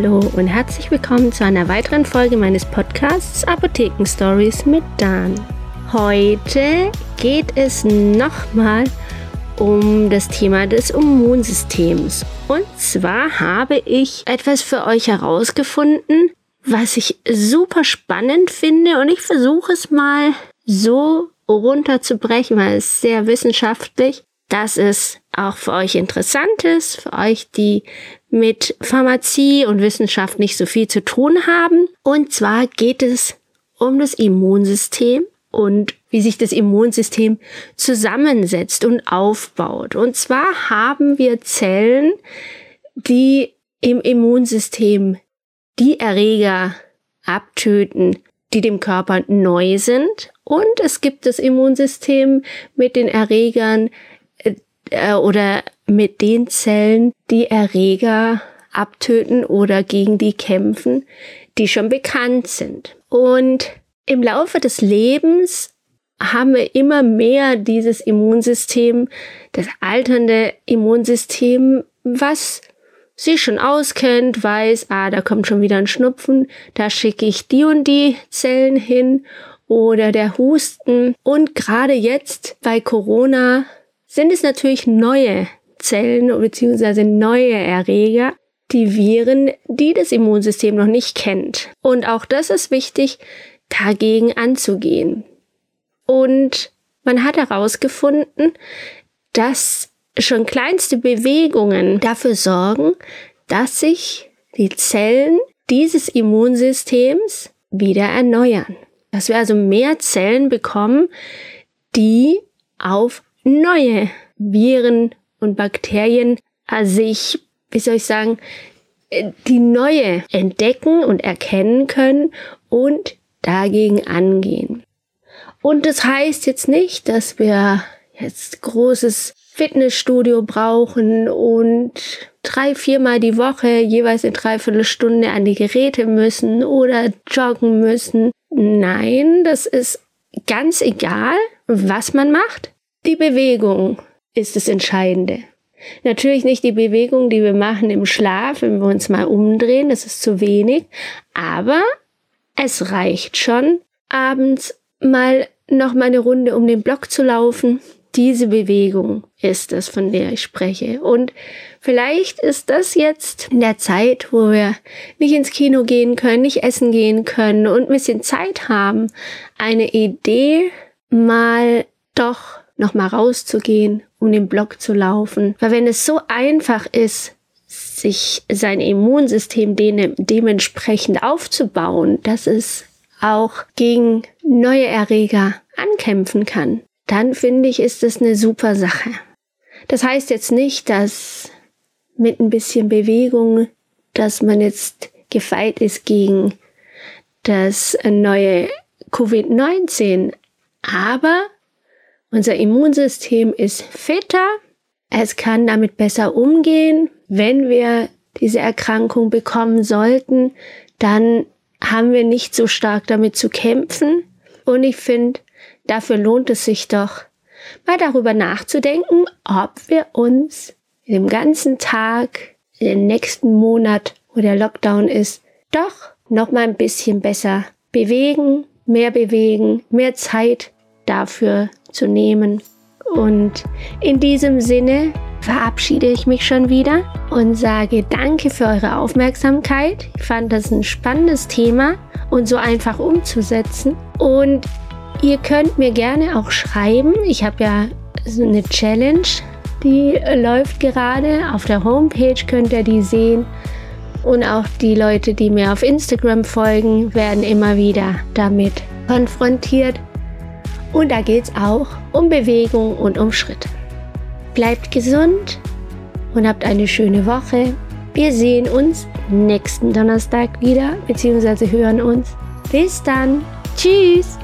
Hallo und herzlich willkommen zu einer weiteren Folge meines Podcasts Apotheken Stories mit Dan. Heute geht es nochmal um das Thema des Immunsystems. Und zwar habe ich etwas für euch herausgefunden, was ich super spannend finde und ich versuche es mal so runterzubrechen, weil es sehr wissenschaftlich, dass es auch für euch interessant ist, für euch, die mit Pharmazie und Wissenschaft nicht so viel zu tun haben. Und zwar geht es um das Immunsystem und wie sich das Immunsystem zusammensetzt und aufbaut. Und zwar haben wir Zellen, die im Immunsystem die Erreger abtöten, die dem Körper neu sind. Und es gibt das Immunsystem mit den Erregern äh, oder mit den Zellen, die Erreger abtöten oder gegen die kämpfen, die schon bekannt sind. Und im Laufe des Lebens haben wir immer mehr dieses Immunsystem, das alternde Immunsystem, was sich schon auskennt, weiß, ah, da kommt schon wieder ein Schnupfen, da schicke ich die und die Zellen hin oder der Husten. Und gerade jetzt bei Corona sind es natürlich neue Zellen bzw. neue Erreger, die Viren, die das Immunsystem noch nicht kennt. Und auch das ist wichtig, dagegen anzugehen. Und man hat herausgefunden, dass schon kleinste Bewegungen dafür sorgen, dass sich die Zellen dieses Immunsystems wieder erneuern. Dass wir also mehr Zellen bekommen, die auf neue Viren und Bakterien sich, wie soll ich sagen, die neue entdecken und erkennen können und dagegen angehen. Und das heißt jetzt nicht, dass wir jetzt großes Fitnessstudio brauchen und drei, viermal die Woche jeweils in dreiviertel Stunde an die Geräte müssen oder joggen müssen. Nein, das ist ganz egal, was man macht. Die Bewegung ist das Entscheidende. Natürlich nicht die Bewegung, die wir machen im Schlaf, wenn wir uns mal umdrehen, das ist zu wenig, aber es reicht schon, abends mal noch mal eine Runde um den Block zu laufen. Diese Bewegung ist es, von der ich spreche. Und vielleicht ist das jetzt in der Zeit, wo wir nicht ins Kino gehen können, nicht essen gehen können und ein bisschen Zeit haben, eine Idee, mal doch noch mal rauszugehen, um den Block zu laufen. Weil wenn es so einfach ist, sich sein Immunsystem dementsprechend aufzubauen, dass es auch gegen neue Erreger ankämpfen kann, dann finde ich, ist es eine super Sache. Das heißt jetzt nicht, dass mit ein bisschen Bewegung, dass man jetzt gefeit ist gegen das neue Covid-19. Aber unser Immunsystem ist fitter, es kann damit besser umgehen. Wenn wir diese Erkrankung bekommen sollten, dann haben wir nicht so stark damit zu kämpfen. Und ich finde, dafür lohnt es sich doch, mal darüber nachzudenken, ob wir uns dem ganzen Tag, den nächsten Monat, wo der Lockdown ist, doch noch mal ein bisschen besser bewegen, mehr bewegen, mehr Zeit dafür zu nehmen. Und in diesem Sinne verabschiede ich mich schon wieder und sage danke für eure Aufmerksamkeit. Ich fand das ein spannendes Thema und so einfach umzusetzen. Und ihr könnt mir gerne auch schreiben. Ich habe ja so eine Challenge, die läuft gerade. Auf der Homepage könnt ihr die sehen. Und auch die Leute, die mir auf Instagram folgen, werden immer wieder damit konfrontiert. Und da geht es auch um Bewegung und um Schritte. Bleibt gesund und habt eine schöne Woche. Wir sehen uns nächsten Donnerstag wieder, beziehungsweise hören uns. Bis dann. Tschüss.